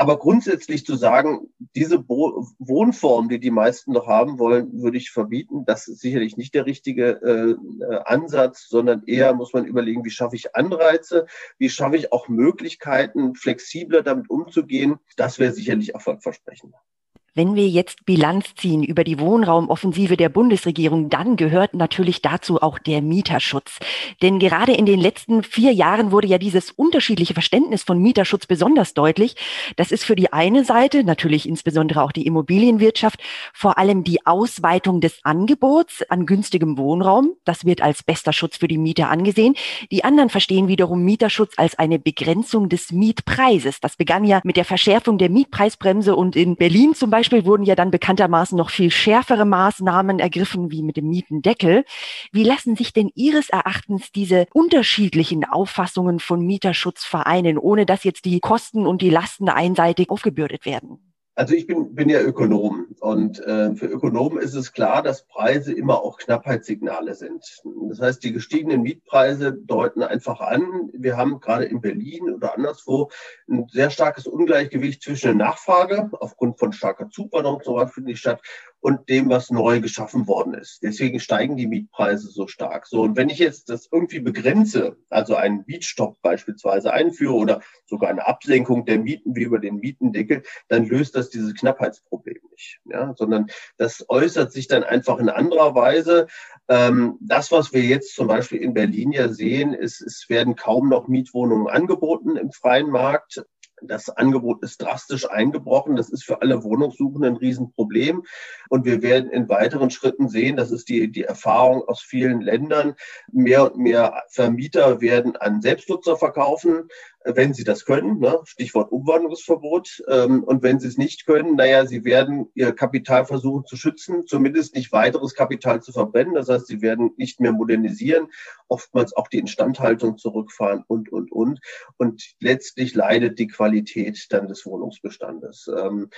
Aber grundsätzlich zu sagen, diese Wohnform, die die meisten noch haben wollen, würde ich verbieten. Das ist sicherlich nicht der richtige äh, Ansatz, sondern eher muss man überlegen, wie schaffe ich Anreize, wie schaffe ich auch Möglichkeiten, flexibler damit umzugehen. Das wäre sicherlich erfolgversprechend. Wenn wir jetzt Bilanz ziehen über die Wohnraumoffensive der Bundesregierung, dann gehört natürlich dazu auch der Mieterschutz. Denn gerade in den letzten vier Jahren wurde ja dieses unterschiedliche Verständnis von Mieterschutz besonders deutlich. Das ist für die eine Seite, natürlich insbesondere auch die Immobilienwirtschaft, vor allem die Ausweitung des Angebots an günstigem Wohnraum. Das wird als bester Schutz für die Mieter angesehen. Die anderen verstehen wiederum Mieterschutz als eine Begrenzung des Mietpreises. Das begann ja mit der Verschärfung der Mietpreisbremse und in Berlin zum Beispiel Beispiel wurden ja dann bekanntermaßen noch viel schärfere Maßnahmen ergriffen, wie mit dem Mietendeckel. Wie lassen sich denn Ihres Erachtens diese unterschiedlichen Auffassungen von Mieterschutz vereinen, ohne dass jetzt die Kosten und die Lasten einseitig aufgebürdet werden? Also ich bin, bin ja Ökonom und äh, für Ökonomen ist es klar, dass Preise immer auch Knappheitssignale sind. Das heißt, die gestiegenen Mietpreise deuten einfach an, wir haben gerade in Berlin oder anderswo ein sehr starkes Ungleichgewicht zwischen der Nachfrage aufgrund von starker Zuwanderung zum Beispiel statt und dem, was neu geschaffen worden ist. Deswegen steigen die Mietpreise so stark. So, und wenn ich jetzt das irgendwie begrenze, also einen Mietstopp beispielsweise einführe oder sogar eine Absenkung der Mieten wie über den Mietendeckel, dann löst das dieses Knappheitsproblem nicht. Ja, sondern das äußert sich dann einfach in anderer Weise. Ähm, das, was wir jetzt zum Beispiel in Berlin ja sehen, ist, es werden kaum noch Mietwohnungen angeboten im freien Markt. Das Angebot ist drastisch eingebrochen. Das ist für alle Wohnungssuchenden ein Riesenproblem. Und wir werden in weiteren Schritten sehen, das ist die, die Erfahrung aus vielen Ländern, mehr und mehr Vermieter werden an Selbstnutzer verkaufen wenn sie das können, ne? Stichwort Umwandlungsverbot. Ähm, und wenn sie es nicht können, naja, sie werden ihr Kapital versuchen zu schützen, zumindest nicht weiteres Kapital zu verbrennen. Das heißt, sie werden nicht mehr modernisieren, oftmals auch die Instandhaltung zurückfahren und, und, und. Und letztlich leidet die Qualität dann des Wohnungsbestandes. Ähm,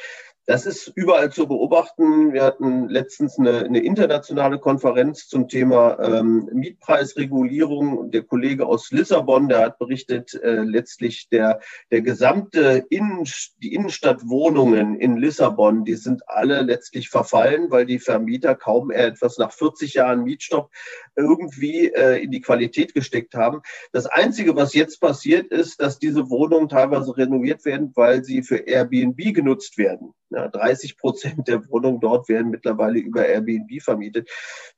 das ist überall zu beobachten. Wir hatten letztens eine, eine internationale Konferenz zum Thema ähm, Mietpreisregulierung. Der Kollege aus Lissabon, der hat berichtet, äh, letztlich der, der gesamte Innen, die Innenstadtwohnungen in Lissabon, die sind alle letztlich verfallen, weil die Vermieter kaum etwas nach 40 Jahren Mietstopp irgendwie äh, in die Qualität gesteckt haben. Das Einzige, was jetzt passiert, ist, dass diese Wohnungen teilweise renoviert werden, weil sie für Airbnb genutzt werden. Ja, 30 Prozent der Wohnungen dort werden mittlerweile über Airbnb vermietet.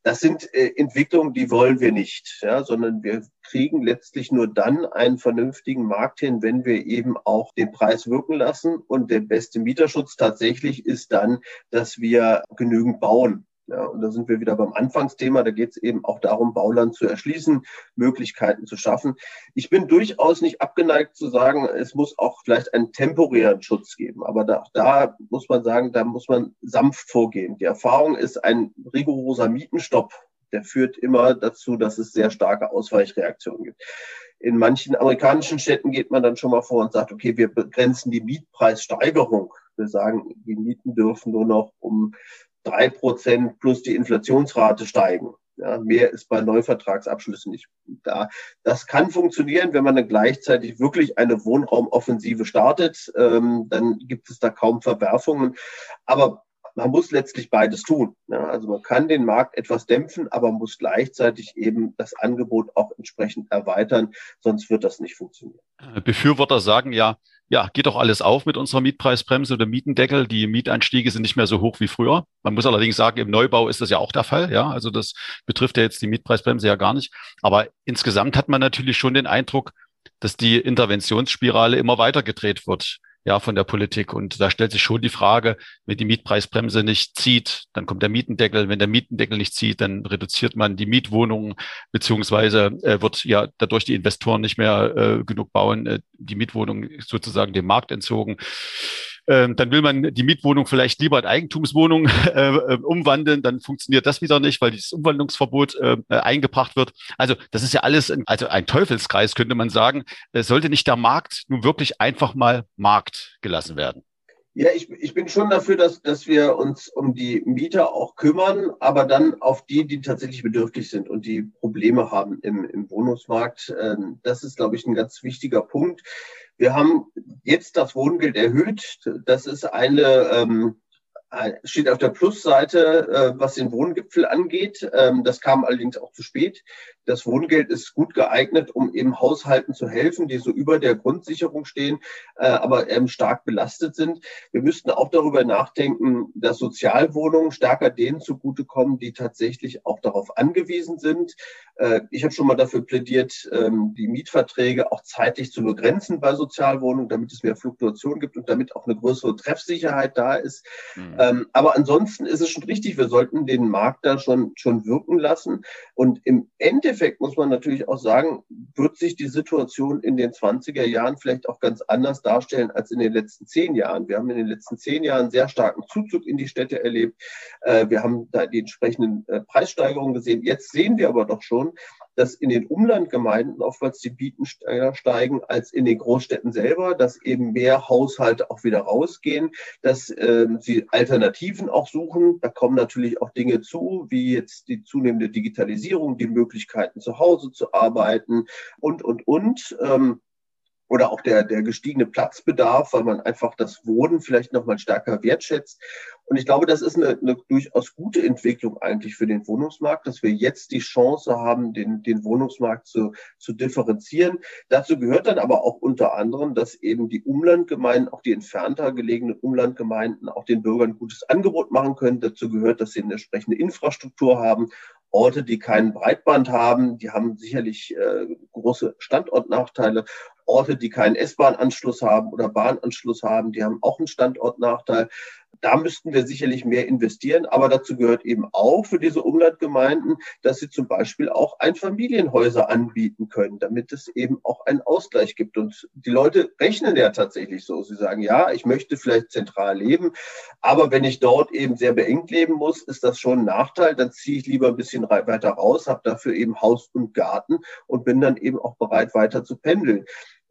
Das sind äh, Entwicklungen, die wollen wir nicht, ja, sondern wir kriegen letztlich nur dann einen vernünftigen Markt hin, wenn wir eben auch den Preis wirken lassen. Und der beste Mieterschutz tatsächlich ist dann, dass wir genügend bauen. Ja, und da sind wir wieder beim Anfangsthema. Da geht es eben auch darum, Bauland zu erschließen, Möglichkeiten zu schaffen. Ich bin durchaus nicht abgeneigt zu sagen, es muss auch vielleicht einen temporären Schutz geben. Aber da, da muss man sagen, da muss man sanft vorgehen. Die Erfahrung ist ein rigoroser Mietenstopp. Der führt immer dazu, dass es sehr starke Ausweichreaktionen gibt. In manchen amerikanischen Städten geht man dann schon mal vor und sagt, okay, wir begrenzen die Mietpreissteigerung. Wir sagen, die Mieten dürfen nur noch um drei Prozent plus die Inflationsrate steigen. Ja, mehr ist bei Neuvertragsabschlüssen nicht da. Das kann funktionieren, wenn man dann gleichzeitig wirklich eine Wohnraumoffensive startet. Ähm, dann gibt es da kaum Verwerfungen. Aber man muss letztlich beides tun. Ja, also man kann den Markt etwas dämpfen, aber muss gleichzeitig eben das Angebot auch entsprechend erweitern, sonst wird das nicht funktionieren. Äh, Befürworter sagen ja, ja, geht doch alles auf mit unserer Mietpreisbremse oder Mietendeckel. Die Mietanstiege sind nicht mehr so hoch wie früher. Man muss allerdings sagen, im Neubau ist das ja auch der Fall. Ja, also das betrifft ja jetzt die Mietpreisbremse ja gar nicht. Aber insgesamt hat man natürlich schon den Eindruck, dass die Interventionsspirale immer weiter gedreht wird ja, von der Politik. Und da stellt sich schon die Frage, wenn die Mietpreisbremse nicht zieht, dann kommt der Mietendeckel. Wenn der Mietendeckel nicht zieht, dann reduziert man die Mietwohnungen, beziehungsweise äh, wird ja dadurch die Investoren nicht mehr äh, genug bauen, äh, die Mietwohnungen sozusagen dem Markt entzogen. Ähm, dann will man die Mietwohnung vielleicht lieber in Eigentumswohnung äh, äh, umwandeln, dann funktioniert das wieder nicht, weil dieses Umwandlungsverbot äh, äh, eingebracht wird. Also das ist ja alles, in, also ein Teufelskreis könnte man sagen. Sollte nicht der Markt nun wirklich einfach mal Markt gelassen werden? Ja, ich, ich bin schon dafür, dass, dass wir uns um die Mieter auch kümmern, aber dann auf die, die tatsächlich bedürftig sind und die Probleme haben im, im Wohnungsmarkt. Ähm, das ist, glaube ich, ein ganz wichtiger Punkt. Wir haben jetzt das Wohngeld erhöht. Das ist eine ähm, äh, steht auf der Plusseite, äh, was den Wohngipfel angeht. Ähm, das kam allerdings auch zu spät. Das Wohngeld ist gut geeignet, um eben Haushalten zu helfen, die so über der Grundsicherung stehen, äh, aber eben stark belastet sind. Wir müssten auch darüber nachdenken, dass Sozialwohnungen stärker denen zugutekommen, die tatsächlich auch darauf angewiesen sind. Äh, ich habe schon mal dafür plädiert, ähm, die Mietverträge auch zeitlich zu begrenzen bei Sozialwohnungen, damit es mehr Fluktuation gibt und damit auch eine größere Treffsicherheit da ist. Mhm. Ähm, aber ansonsten ist es schon richtig, wir sollten den Markt da schon, schon wirken lassen. Und im Endeffekt muss man natürlich auch sagen, wird sich die Situation in den 20er Jahren vielleicht auch ganz anders darstellen als in den letzten zehn Jahren. Wir haben in den letzten zehn Jahren sehr starken Zuzug in die Städte erlebt. Äh, wir haben da die entsprechenden äh, Preissteigerungen gesehen. Jetzt sehen wir aber doch schon, dass in den Umlandgemeinden oftmals die Mieten steigen als in den Großstädten selber, dass eben mehr Haushalte auch wieder rausgehen, dass äh, sie Alternativen auch suchen. Da kommen natürlich auch Dinge zu, wie jetzt die zunehmende Digitalisierung, die Möglichkeiten zu Hause zu arbeiten und, und, und. Ähm, oder auch der, der gestiegene Platzbedarf, weil man einfach das Wohnen vielleicht nochmal stärker wertschätzt. Und ich glaube, das ist eine, eine durchaus gute Entwicklung eigentlich für den Wohnungsmarkt, dass wir jetzt die Chance haben, den, den Wohnungsmarkt zu, zu differenzieren. Dazu gehört dann aber auch unter anderem, dass eben die Umlandgemeinden, auch die entfernter gelegenen Umlandgemeinden, auch den Bürgern ein gutes Angebot machen können. Dazu gehört, dass sie eine entsprechende Infrastruktur haben. Orte, die keinen Breitband haben, die haben sicherlich äh, große Standortnachteile. Orte, die keinen S-Bahn-Anschluss haben oder Bahnanschluss haben, die haben auch einen Standortnachteil. Da müssten wir sicherlich mehr investieren, aber dazu gehört eben auch für diese Umlandgemeinden, dass sie zum Beispiel auch Einfamilienhäuser anbieten können, damit es eben auch einen Ausgleich gibt. Und die Leute rechnen ja tatsächlich so. Sie sagen, ja, ich möchte vielleicht zentral leben, aber wenn ich dort eben sehr beengt leben muss, ist das schon ein Nachteil. Dann ziehe ich lieber ein bisschen weiter raus, habe dafür eben Haus und Garten und bin dann eben auch bereit, weiter zu pendeln.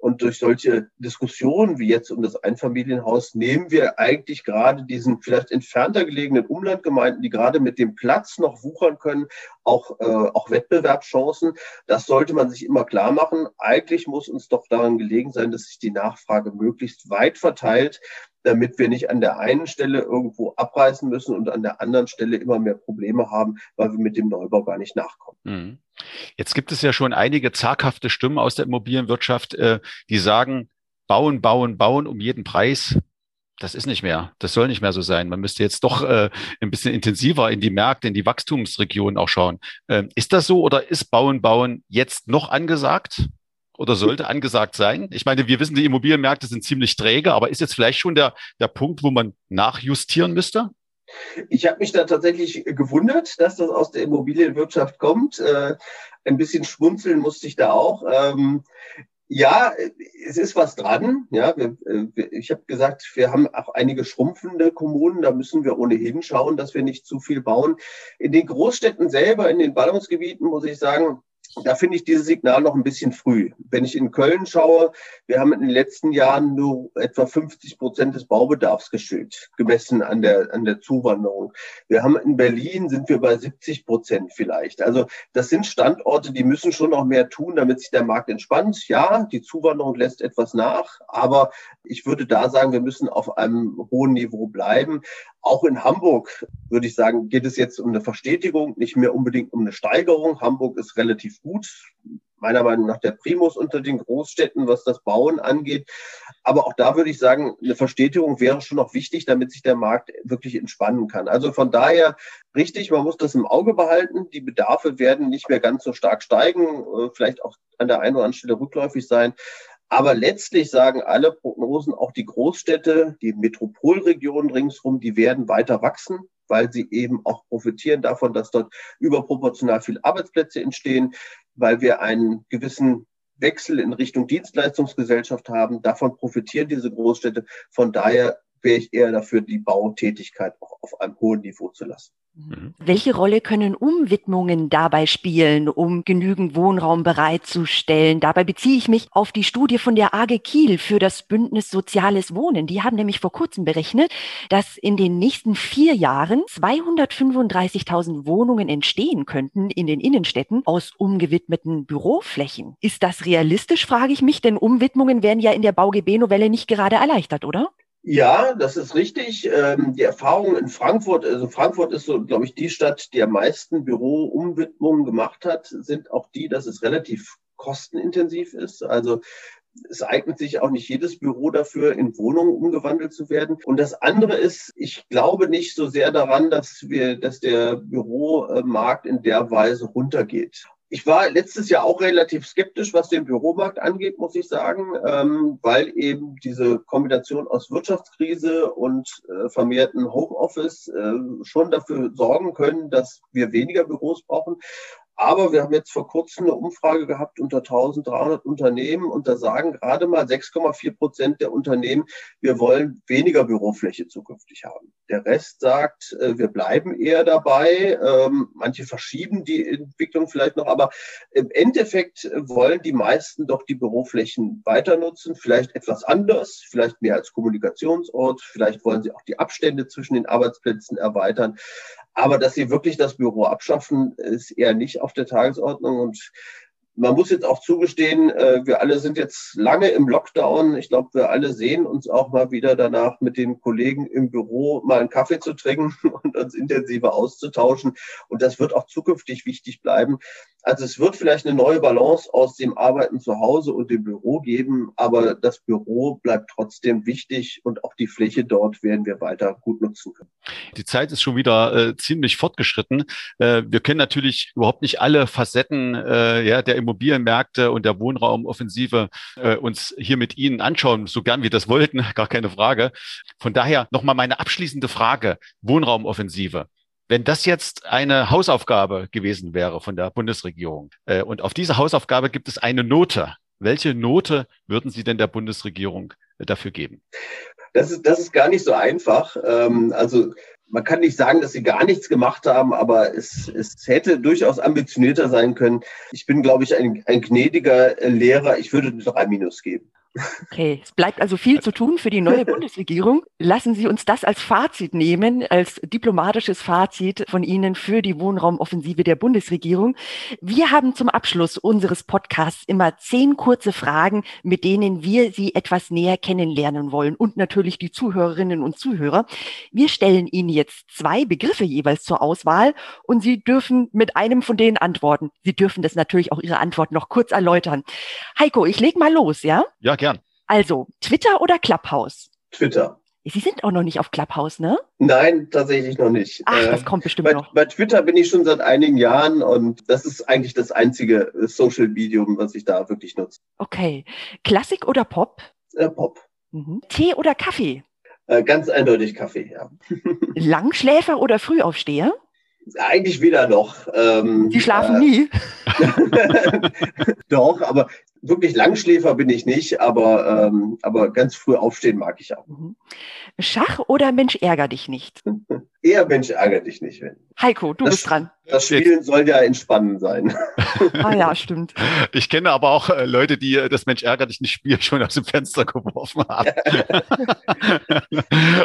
Und durch solche Diskussionen wie jetzt um das Einfamilienhaus nehmen wir eigentlich gerade diesen vielleicht entfernter gelegenen Umlandgemeinden, die gerade mit dem Platz noch wuchern können, auch, äh, auch Wettbewerbschancen. Das sollte man sich immer klar machen. Eigentlich muss uns doch daran gelegen sein, dass sich die Nachfrage möglichst weit verteilt, damit wir nicht an der einen Stelle irgendwo abreißen müssen und an der anderen Stelle immer mehr Probleme haben, weil wir mit dem Neubau gar nicht nachkommen. Mhm. Jetzt gibt es ja schon einige zaghafte Stimmen aus der Immobilienwirtschaft, äh, die sagen, bauen, bauen, bauen um jeden Preis. Das ist nicht mehr. Das soll nicht mehr so sein. Man müsste jetzt doch äh, ein bisschen intensiver in die Märkte, in die Wachstumsregionen auch schauen. Ähm, ist das so oder ist Bauen, Bauen jetzt noch angesagt? oder sollte angesagt sein? Ich meine, wir wissen, die Immobilienmärkte sind ziemlich träge, aber ist jetzt vielleicht schon der, der Punkt, wo man nachjustieren müsste? Ich habe mich da tatsächlich gewundert, dass das aus der Immobilienwirtschaft kommt. Äh, ein bisschen schmunzeln musste ich da auch. Ähm, ja, es ist was dran. Ja, wir, wir, ich habe gesagt, wir haben auch einige schrumpfende Kommunen. Da müssen wir ohnehin schauen, dass wir nicht zu viel bauen. In den Großstädten selber, in den Ballungsgebieten, muss ich sagen, da finde ich dieses Signal noch ein bisschen früh. Wenn ich in Köln schaue, wir haben in den letzten Jahren nur etwa 50 Prozent des Baubedarfs geschützt, gemessen an der, an der Zuwanderung. Wir haben in Berlin sind wir bei 70 Prozent vielleicht. Also das sind Standorte, die müssen schon noch mehr tun, damit sich der Markt entspannt. Ja, die Zuwanderung lässt etwas nach, aber ich würde da sagen, wir müssen auf einem hohen Niveau bleiben. Auch in Hamburg würde ich sagen, geht es jetzt um eine Verstetigung, nicht mehr unbedingt um eine Steigerung. Hamburg ist relativ gut, meiner Meinung nach der Primus unter den Großstädten, was das Bauen angeht. Aber auch da würde ich sagen, eine Verstetigung wäre schon noch wichtig, damit sich der Markt wirklich entspannen kann. Also von daher richtig, man muss das im Auge behalten. Die Bedarfe werden nicht mehr ganz so stark steigen, äh, vielleicht auch an der einen oder anderen Stelle rückläufig sein. Aber letztlich sagen alle Prognosen, auch die Großstädte, die Metropolregionen ringsherum, die werden weiter wachsen, weil sie eben auch profitieren davon, dass dort überproportional viele Arbeitsplätze entstehen, weil wir einen gewissen Wechsel in Richtung Dienstleistungsgesellschaft haben. Davon profitieren diese Großstädte. Von daher wäre ich eher dafür, die Bautätigkeit auch auf einem hohen Niveau zu lassen. Mhm. Welche Rolle können Umwidmungen dabei spielen, um genügend Wohnraum bereitzustellen? Dabei beziehe ich mich auf die Studie von der AG Kiel für das Bündnis Soziales Wohnen. Die haben nämlich vor kurzem berechnet, dass in den nächsten vier Jahren 235.000 Wohnungen entstehen könnten in den Innenstädten aus umgewidmeten Büroflächen. Ist das realistisch, frage ich mich, denn Umwidmungen werden ja in der BauGB-Novelle nicht gerade erleichtert, oder? Ja, das ist richtig. Ähm, die Erfahrung in Frankfurt, also Frankfurt ist so, glaube ich, die Stadt, die am meisten Büroumwidmungen gemacht hat, sind auch die, dass es relativ kostenintensiv ist. Also es eignet sich auch nicht jedes Büro dafür, in Wohnungen umgewandelt zu werden. Und das andere ist, ich glaube nicht so sehr daran, dass wir, dass der Büromarkt in der Weise runtergeht. Ich war letztes Jahr auch relativ skeptisch, was den Büromarkt angeht, muss ich sagen, ähm, weil eben diese Kombination aus Wirtschaftskrise und äh, vermehrten Homeoffice äh, schon dafür sorgen können, dass wir weniger Büros brauchen. Aber wir haben jetzt vor kurzem eine Umfrage gehabt unter 1300 Unternehmen und da sagen gerade mal 6,4 Prozent der Unternehmen, wir wollen weniger Bürofläche zukünftig haben. Der Rest sagt, äh, wir bleiben eher dabei. Ähm, manche verschieben die Entwicklung vielleicht noch, aber im Endeffekt wollen die meisten doch die Büroflächen weiter nutzen, vielleicht etwas anders, vielleicht mehr als Kommunikationsort, vielleicht wollen sie auch die Abstände zwischen den Arbeitsplätzen erweitern. Aber dass sie wirklich das Büro abschaffen, ist eher nicht auf der Tagesordnung. Und man muss jetzt auch zugestehen, äh, wir alle sind jetzt lange im Lockdown. Ich glaube, wir alle sehen uns auch mal wieder danach, mit den Kollegen im Büro mal einen Kaffee zu trinken und uns intensiver auszutauschen. Und das wird auch zukünftig wichtig bleiben. Also es wird vielleicht eine neue Balance aus dem Arbeiten zu Hause und dem Büro geben, aber das Büro bleibt trotzdem wichtig und auch die Fläche dort werden wir weiter gut nutzen können. Die Zeit ist schon wieder äh, ziemlich fortgeschritten. Äh, wir können natürlich überhaupt nicht alle Facetten äh, ja, der Immobilienmärkte und der Wohnraumoffensive äh, uns hier mit Ihnen anschauen, so gern wir das wollten, gar keine Frage. Von daher nochmal meine abschließende Frage, Wohnraumoffensive. Wenn das jetzt eine Hausaufgabe gewesen wäre von der Bundesregierung äh, und auf diese Hausaufgabe gibt es eine Note, welche Note würden Sie denn der Bundesregierung äh, dafür geben? Das ist, das ist gar nicht so einfach. Ähm, also man kann nicht sagen, dass sie gar nichts gemacht haben, aber es, es hätte durchaus ambitionierter sein können. Ich bin, glaube ich, ein, ein gnädiger Lehrer. Ich würde drei Minus geben. Okay, es bleibt also viel zu tun für die neue Bundesregierung. Lassen Sie uns das als Fazit nehmen, als diplomatisches Fazit von Ihnen für die Wohnraumoffensive der Bundesregierung. Wir haben zum Abschluss unseres Podcasts immer zehn kurze Fragen, mit denen wir Sie etwas näher kennenlernen wollen und natürlich die Zuhörerinnen und Zuhörer. Wir stellen Ihnen jetzt zwei Begriffe jeweils zur Auswahl und Sie dürfen mit einem von denen antworten. Sie dürfen das natürlich auch Ihre Antwort noch kurz erläutern. Heiko, ich leg mal los, ja? Ja. Also, Twitter oder Clubhouse? Twitter. Sie sind auch noch nicht auf Clubhouse, ne? Nein, tatsächlich noch nicht. Ach, das äh, kommt bestimmt bei, noch. Bei Twitter bin ich schon seit einigen Jahren und das ist eigentlich das einzige äh, Social Medium, was ich da wirklich nutze. Okay. Klassik oder Pop? Äh, Pop. Mhm. Tee oder Kaffee? Äh, ganz eindeutig Kaffee, ja. Langschläfer oder Frühaufsteher? Eigentlich weder noch. Ähm, Sie schlafen äh, nie. Doch, aber wirklich Langschläfer bin ich nicht, aber, ähm, aber ganz früh aufstehen mag ich auch. Mhm. Schach oder Mensch ärger dich nicht? Eher Mensch ärger dich nicht. Wenn. Heiko, du das, bist dran. Das Spielen soll ja entspannend sein. ah ja, stimmt. Ich kenne aber auch äh, Leute, die äh, das Mensch ärger dich nicht Spiel schon aus dem Fenster geworfen haben.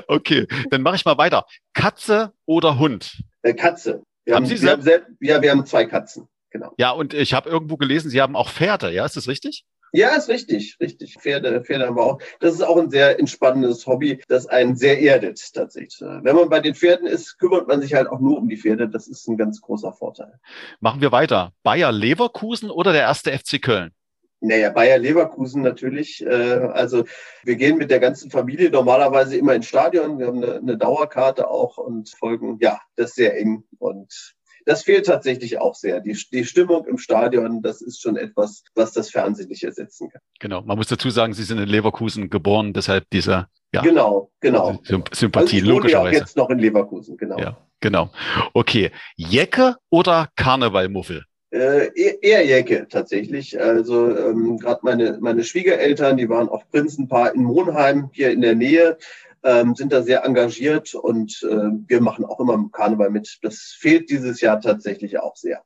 okay, dann mache ich mal weiter. Katze oder Hund? Äh, Katze. Wir haben, haben Sie wir haben selbst, ja, wir haben zwei Katzen. Genau. Ja, und ich habe irgendwo gelesen, Sie haben auch Pferde, ja, ist das richtig? Ja, ist richtig, richtig. Pferde, Pferde haben wir auch. Das ist auch ein sehr entspannendes Hobby, das einen sehr erdet tatsächlich. Wenn man bei den Pferden ist, kümmert man sich halt auch nur um die Pferde. Das ist ein ganz großer Vorteil. Machen wir weiter. Bayer Leverkusen oder der erste FC Köln? Naja, Bayer Leverkusen natürlich. Äh, also wir gehen mit der ganzen Familie normalerweise immer ins Stadion. Wir haben eine, eine Dauerkarte auch und folgen, ja, das ist sehr eng. Und das fehlt tatsächlich auch sehr. Die, die Stimmung im Stadion, das ist schon etwas, was das Fernsehen nicht ersetzen kann. Genau. Man muss dazu sagen, Sie sind in Leverkusen geboren, deshalb dieser ja, genau, genau. Sympathie, also logischerweise. Ja jetzt noch in Leverkusen, genau. Ja, genau. Okay. Jecke oder Karnevalmuffel? Äh, eher Jecke tatsächlich. Also ähm, gerade meine, meine Schwiegereltern, die waren auf Prinzenpaar in Monheim hier in der Nähe. ähm, sind da sehr engagiert und äh, wir machen auch immer im Karneval mit. Das fehlt dieses Jahr tatsächlich auch sehr.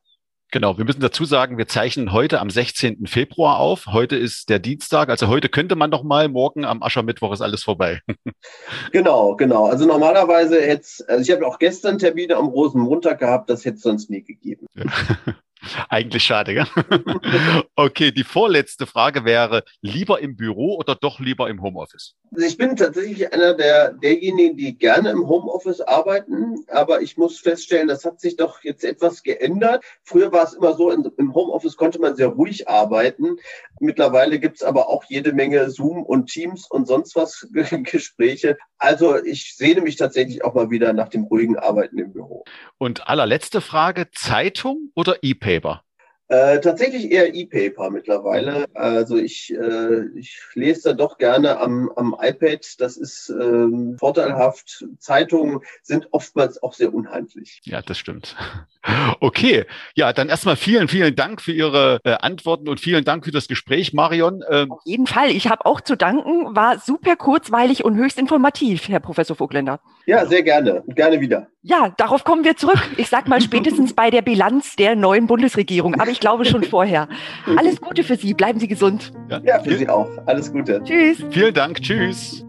Genau, wir müssen dazu sagen, wir zeichnen heute am 16. Februar auf. Heute ist der Dienstag, also heute könnte man noch mal, morgen am Aschermittwoch ist alles vorbei. genau, genau. Also normalerweise hätte also ich habe auch gestern Termine am Rosenmontag gehabt, das hätte es sonst nie gegeben. Eigentlich schade, ja? okay, die vorletzte Frage wäre, lieber im Büro oder doch lieber im Homeoffice? Also ich bin tatsächlich einer der, derjenigen, die gerne im Homeoffice arbeiten, aber ich muss feststellen, das hat sich doch jetzt etwas geändert. Früher war es immer so, im Homeoffice konnte man sehr ruhig arbeiten. Mittlerweile gibt es aber auch jede Menge Zoom und Teams und sonst was Gespräche. Also ich sehne mich tatsächlich auch mal wieder nach dem ruhigen Arbeiten im Büro. Und allerletzte Frage, Zeitung oder E-Paper? paper. Äh, tatsächlich eher E-Paper mittlerweile. Also ich, äh, ich lese da doch gerne am, am iPad. Das ist ähm, vorteilhaft. Zeitungen sind oftmals auch sehr unhandlich. Ja, das stimmt. Okay, ja, dann erstmal vielen, vielen Dank für Ihre äh, Antworten und vielen Dank für das Gespräch, Marion. Ähm, Auf jeden Fall. Ich habe auch zu danken. War super kurzweilig und höchst informativ, Herr Professor Vogländer. Ja, sehr gerne. Gerne wieder. Ja, darauf kommen wir zurück. Ich sag mal spätestens bei der Bilanz der neuen Bundesregierung. Aber ich glaube schon vorher. Alles Gute für Sie. Bleiben Sie gesund. Ja, ja für Sie auch. Alles Gute. Tschüss. Vielen Dank. Tschüss.